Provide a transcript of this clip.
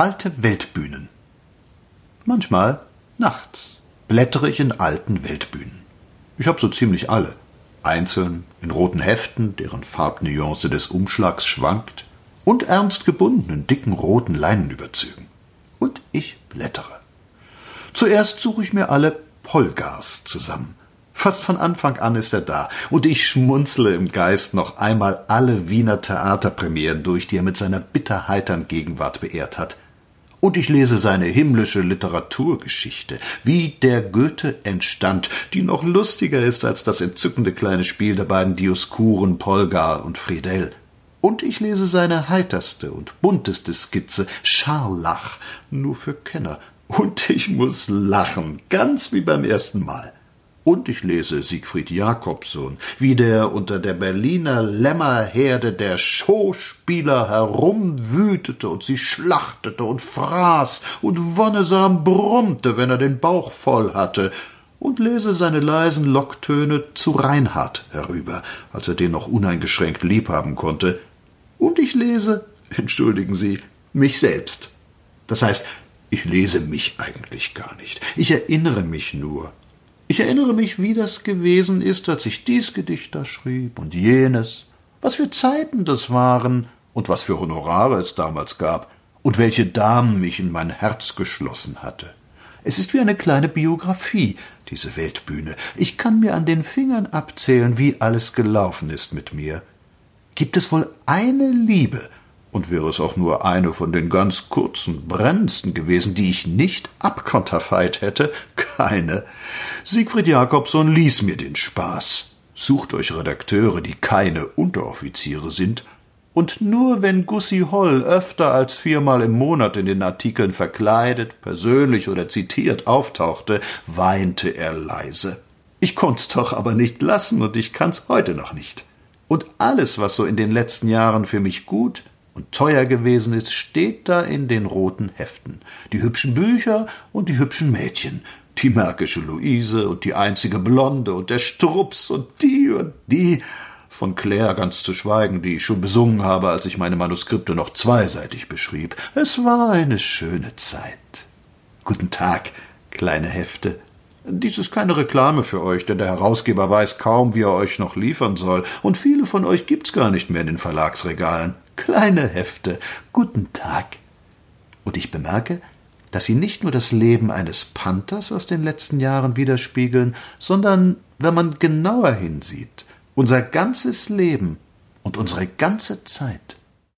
Alte Weltbühnen. Manchmal, nachts, blättere ich in alten Weltbühnen. Ich habe so ziemlich alle. Einzeln, in roten Heften, deren Farbnuance des Umschlags schwankt, und ernst gebunden in dicken roten Leinenüberzügen. Und ich blättere. Zuerst suche ich mir alle Polgars zusammen. Fast von Anfang an ist er da, und ich schmunzle im Geist noch einmal alle Wiener Theaterpremieren durch, die er mit seiner bitterheitern Gegenwart beehrt hat. Und ich lese seine himmlische Literaturgeschichte, wie der Goethe entstand, die noch lustiger ist als das entzückende kleine Spiel der beiden Dioskuren Polgar und Friedel. Und ich lese seine heiterste und bunteste Skizze, Scharlach, nur für Kenner. Und ich muss lachen, ganz wie beim ersten Mal. Und ich lese Siegfried Jakobsohn, wie der unter der Berliner Lämmerherde der Showspieler herumwütete und sie schlachtete und fraß und wonnesam brummte, wenn er den Bauch voll hatte, und lese seine leisen Locktöne zu Reinhard herüber, als er den noch uneingeschränkt liebhaben konnte, und ich lese, entschuldigen Sie, mich selbst. Das heißt, ich lese mich eigentlich gar nicht. Ich erinnere mich nur. Ich erinnere mich, wie das gewesen ist, als ich dies Gedicht da schrieb und jenes, was für Zeiten das waren und was für Honorare es damals gab und welche Damen mich in mein Herz geschlossen hatte. Es ist wie eine kleine Biographie, diese Weltbühne. Ich kann mir an den Fingern abzählen, wie alles gelaufen ist mit mir. Gibt es wohl eine Liebe, und wäre es auch nur eine von den ganz kurzen, brennendsten gewesen, die ich nicht abkonterfeit hätte, keine. Siegfried Jakobson ließ mir den Spaß. Sucht euch Redakteure, die keine Unteroffiziere sind, und nur wenn Gussi Holl öfter als viermal im Monat in den Artikeln verkleidet, persönlich oder zitiert auftauchte, weinte er leise. Ich konnt's doch aber nicht lassen und ich kann's heute noch nicht. Und alles, was so in den letzten Jahren für mich gut, und teuer gewesen ist, steht da in den roten Heften. Die hübschen Bücher und die hübschen Mädchen, die märkische Luise und die einzige Blonde und der Strups und die und die, von Claire ganz zu schweigen, die ich schon besungen habe, als ich meine Manuskripte noch zweiseitig beschrieb. Es war eine schöne Zeit. Guten Tag, kleine Hefte. Dies ist keine Reklame für euch, denn der Herausgeber weiß kaum, wie er euch noch liefern soll, und viele von euch gibt's gar nicht mehr in den Verlagsregalen kleine Hefte. Guten Tag. Und ich bemerke, dass sie nicht nur das Leben eines Panthers aus den letzten Jahren widerspiegeln, sondern, wenn man genauer hinsieht, unser ganzes Leben und unsere ganze Zeit.